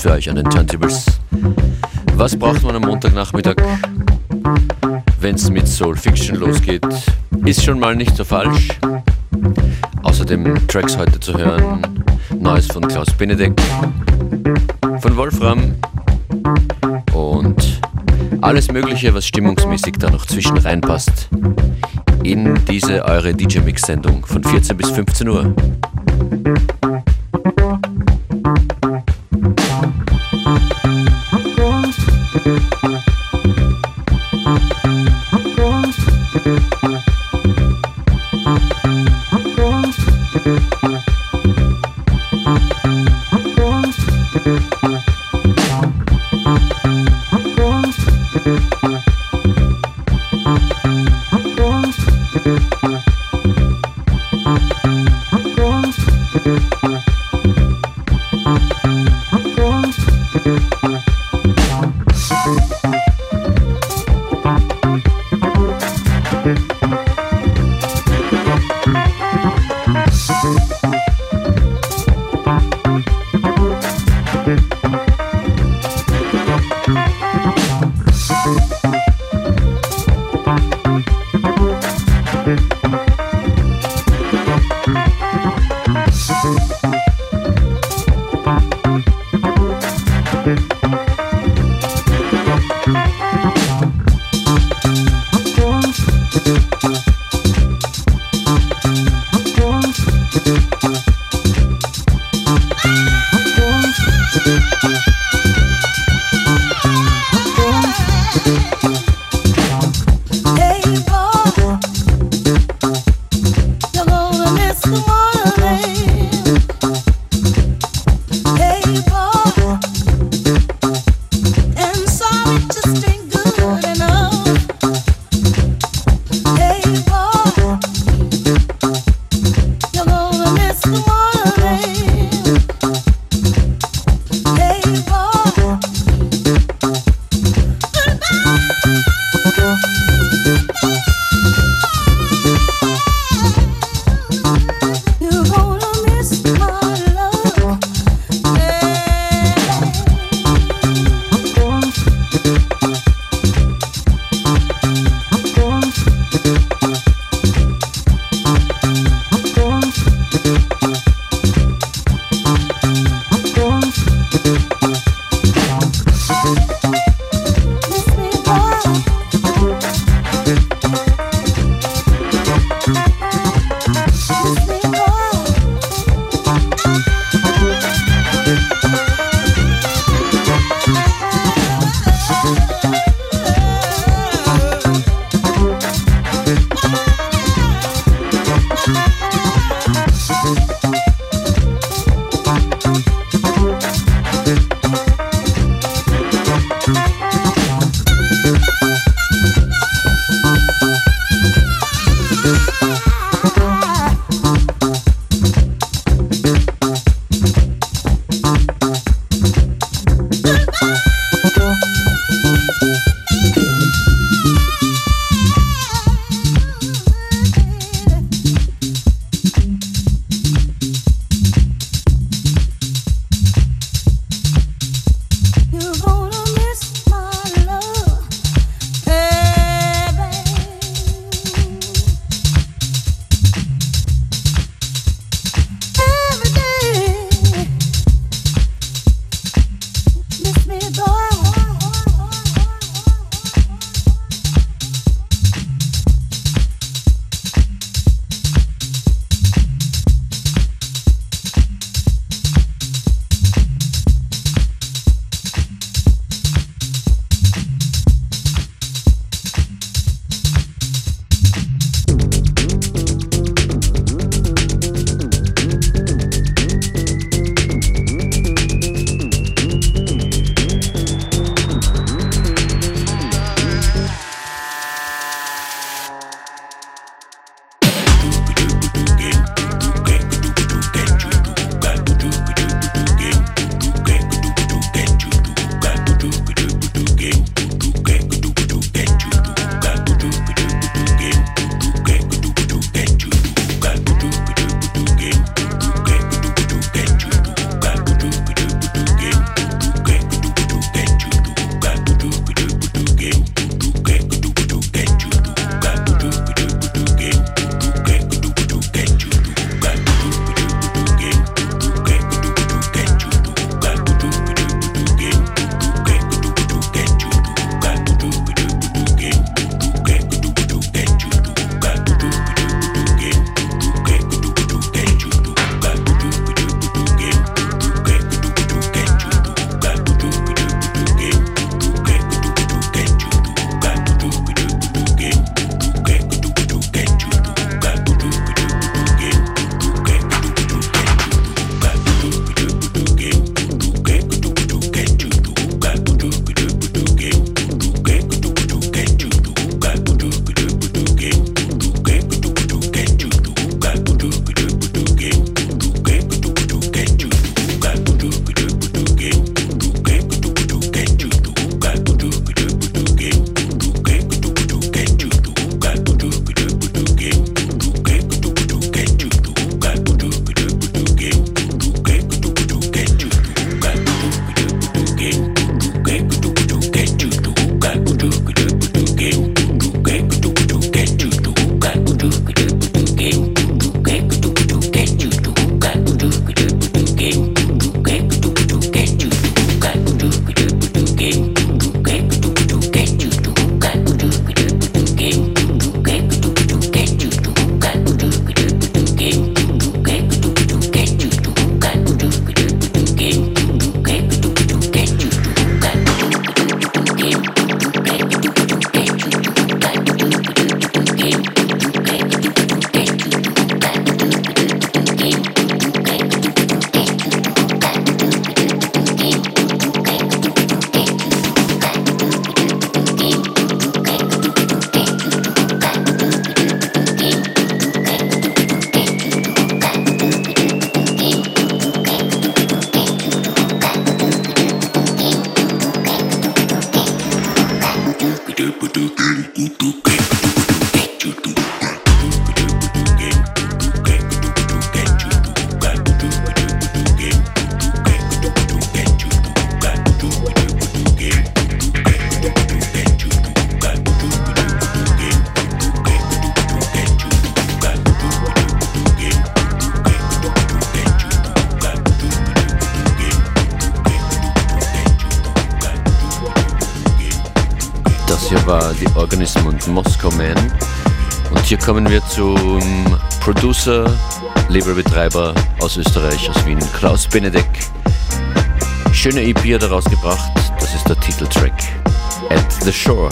Für euch an den Turntables. Was braucht man am Montagnachmittag, wenn es mit Soul Fiction losgeht? Ist schon mal nicht so falsch. Außerdem Tracks heute zu hören, Neues von Klaus Benedek, von Wolfram und alles Mögliche, was stimmungsmäßig da noch zwischen reinpasst in diese eure DJ-Mix-Sendung von 14 bis 15 Uhr. Just Producer, Laberbetreiber aus Österreich, aus Wien, Klaus Benedek. Schöne EP hat er rausgebracht, das ist der Titeltrack. At the Shore.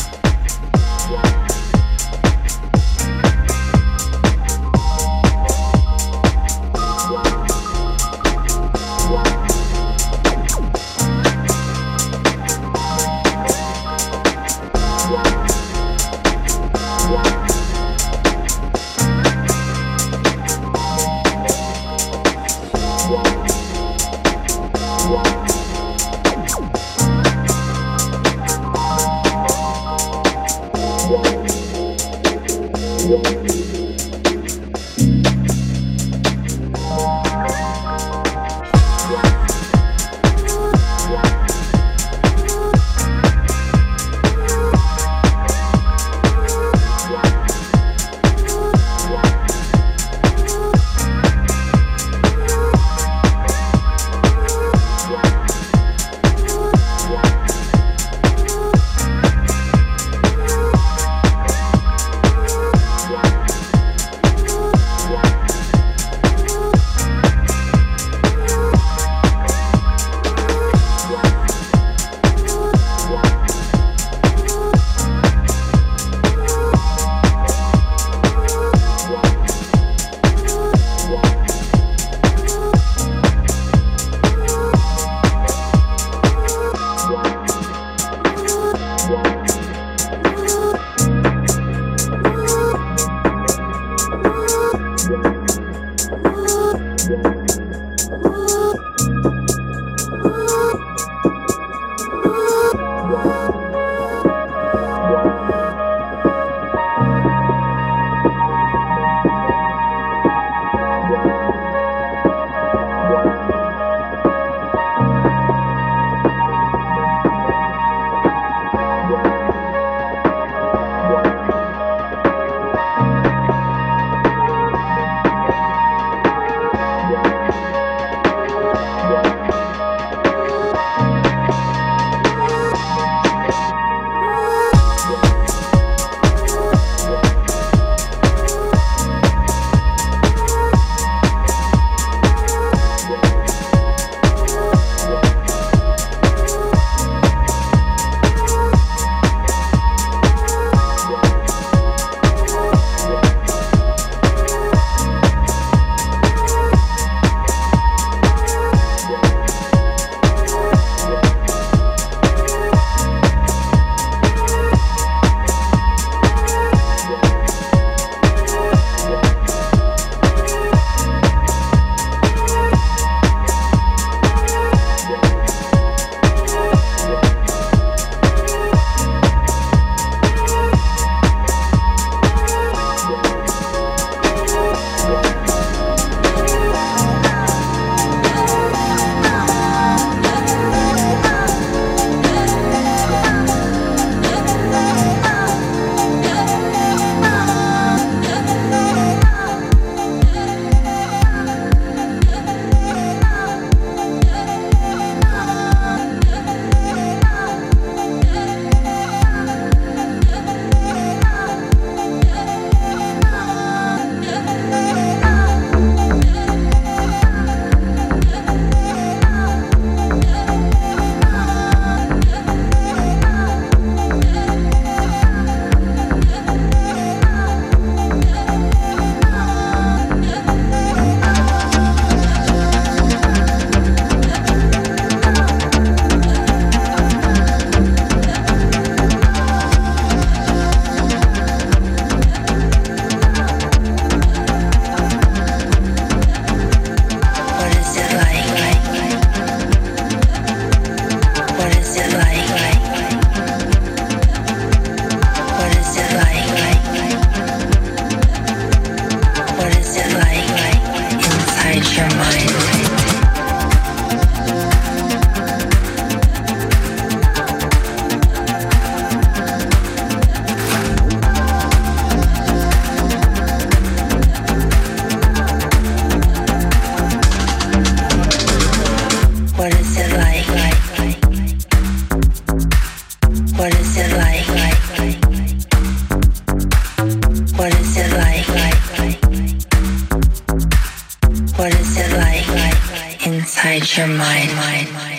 mine.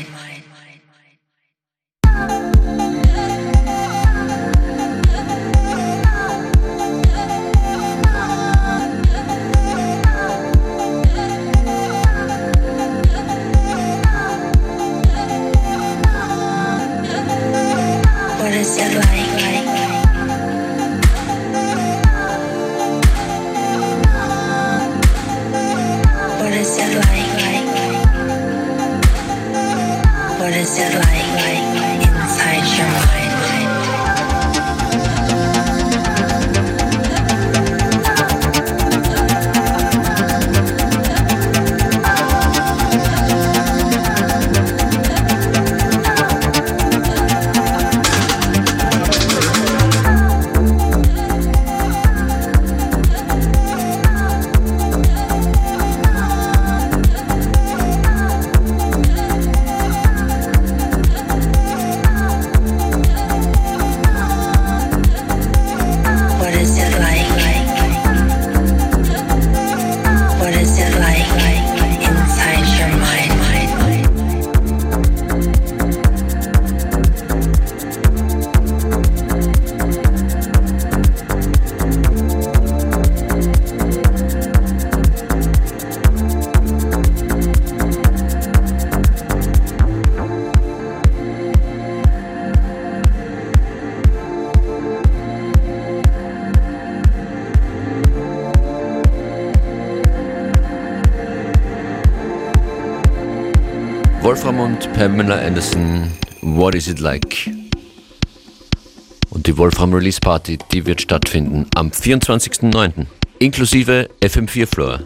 What Wolfram und Pamela Anderson, What is it like? Und die Wolfram Release Party, die wird stattfinden am 24.09. inklusive FM4 Floor.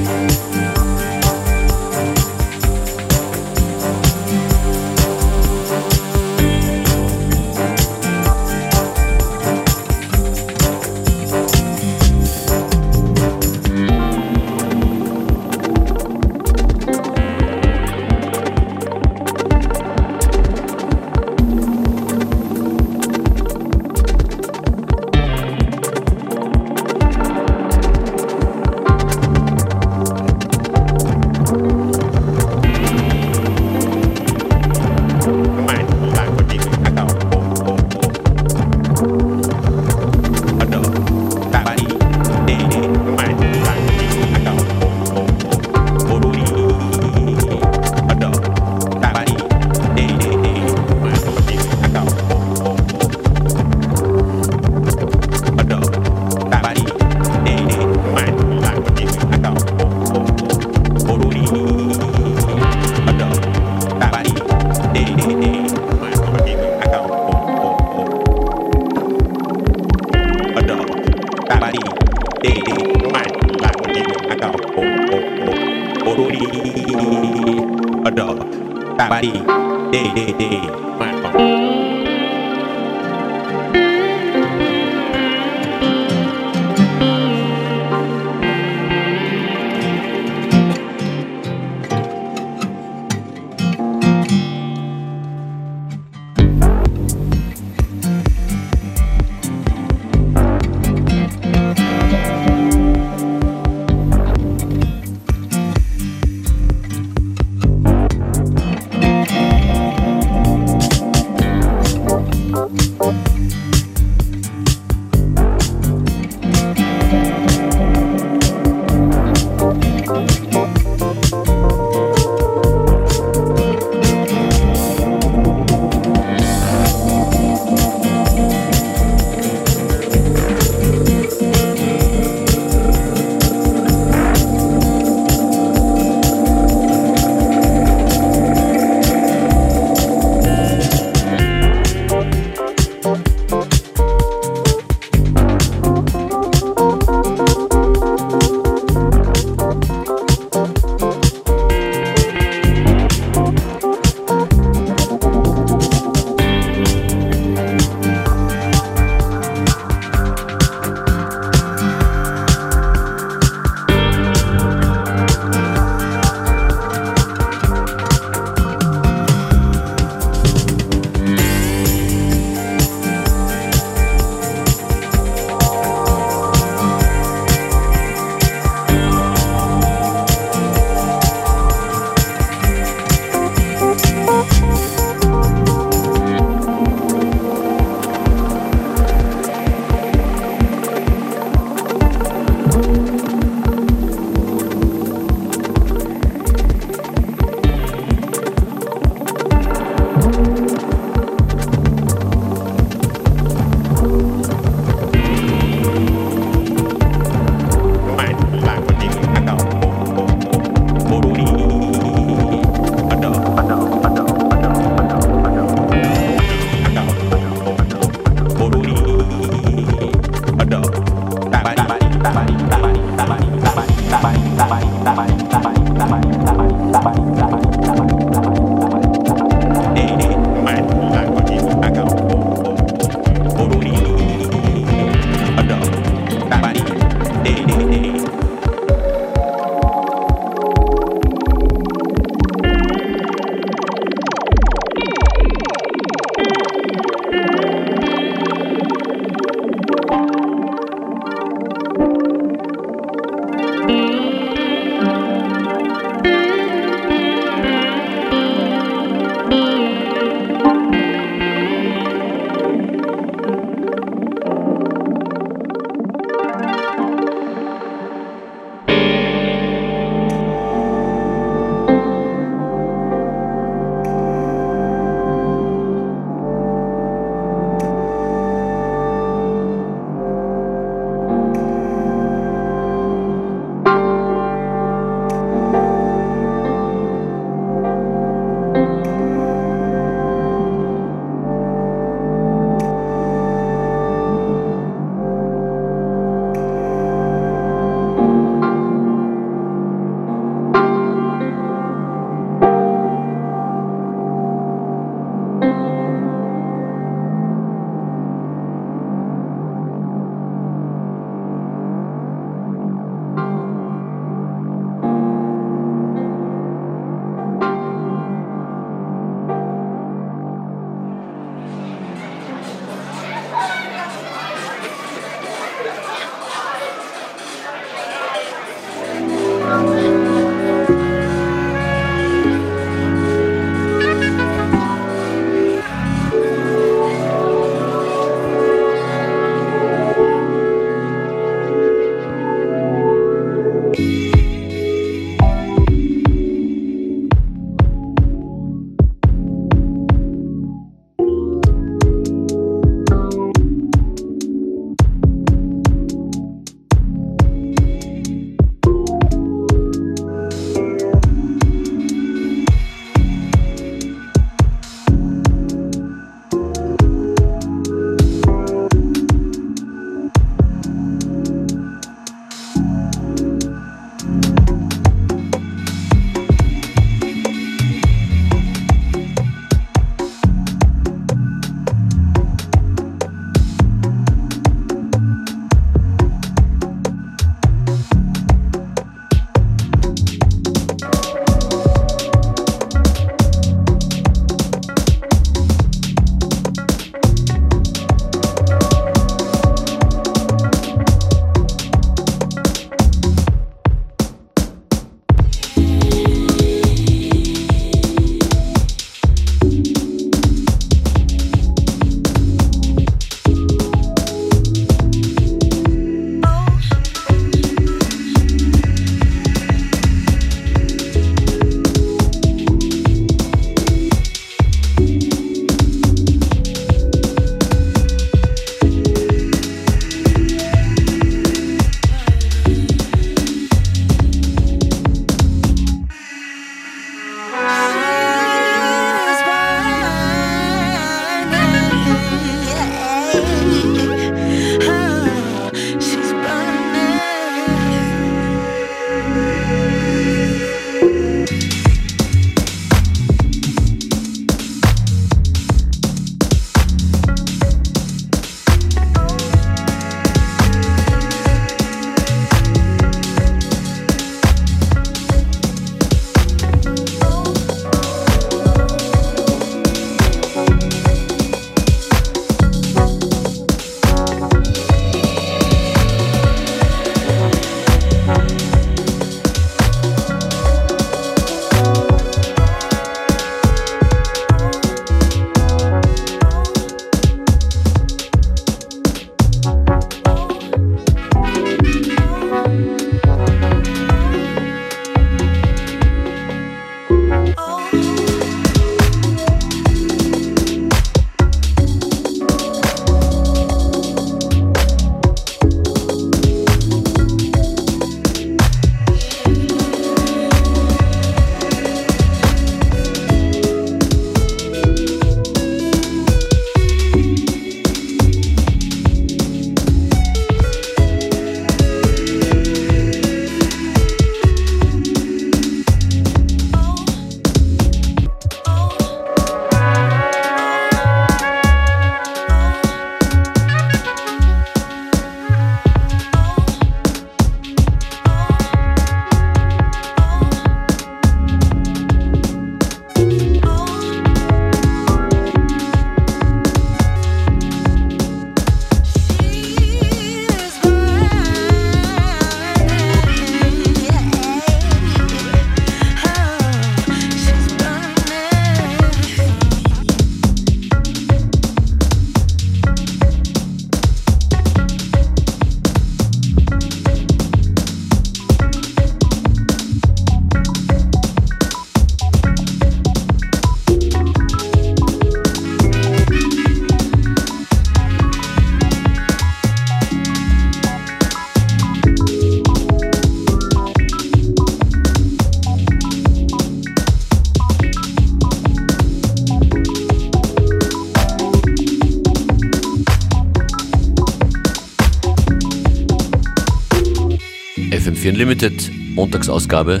FM4 Unlimited Montagsausgabe.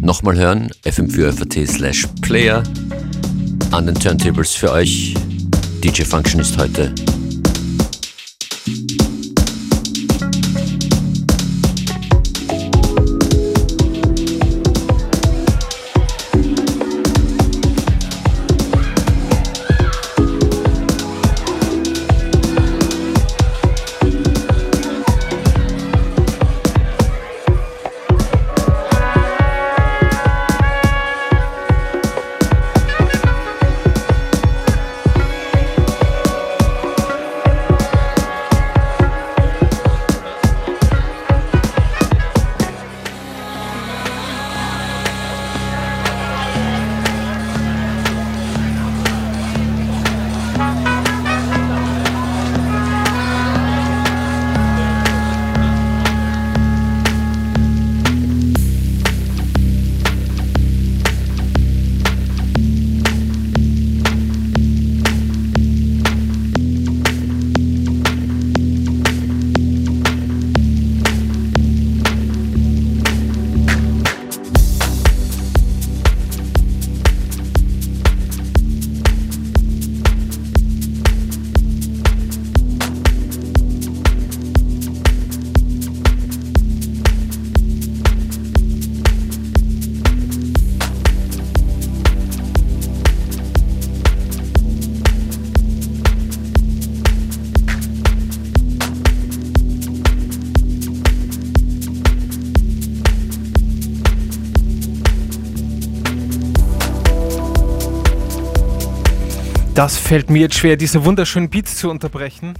Nochmal hören, fm4 slash player. An den Turntables für euch. DJ Function ist heute Das fällt mir jetzt schwer, diese wunderschönen Beats zu unterbrechen.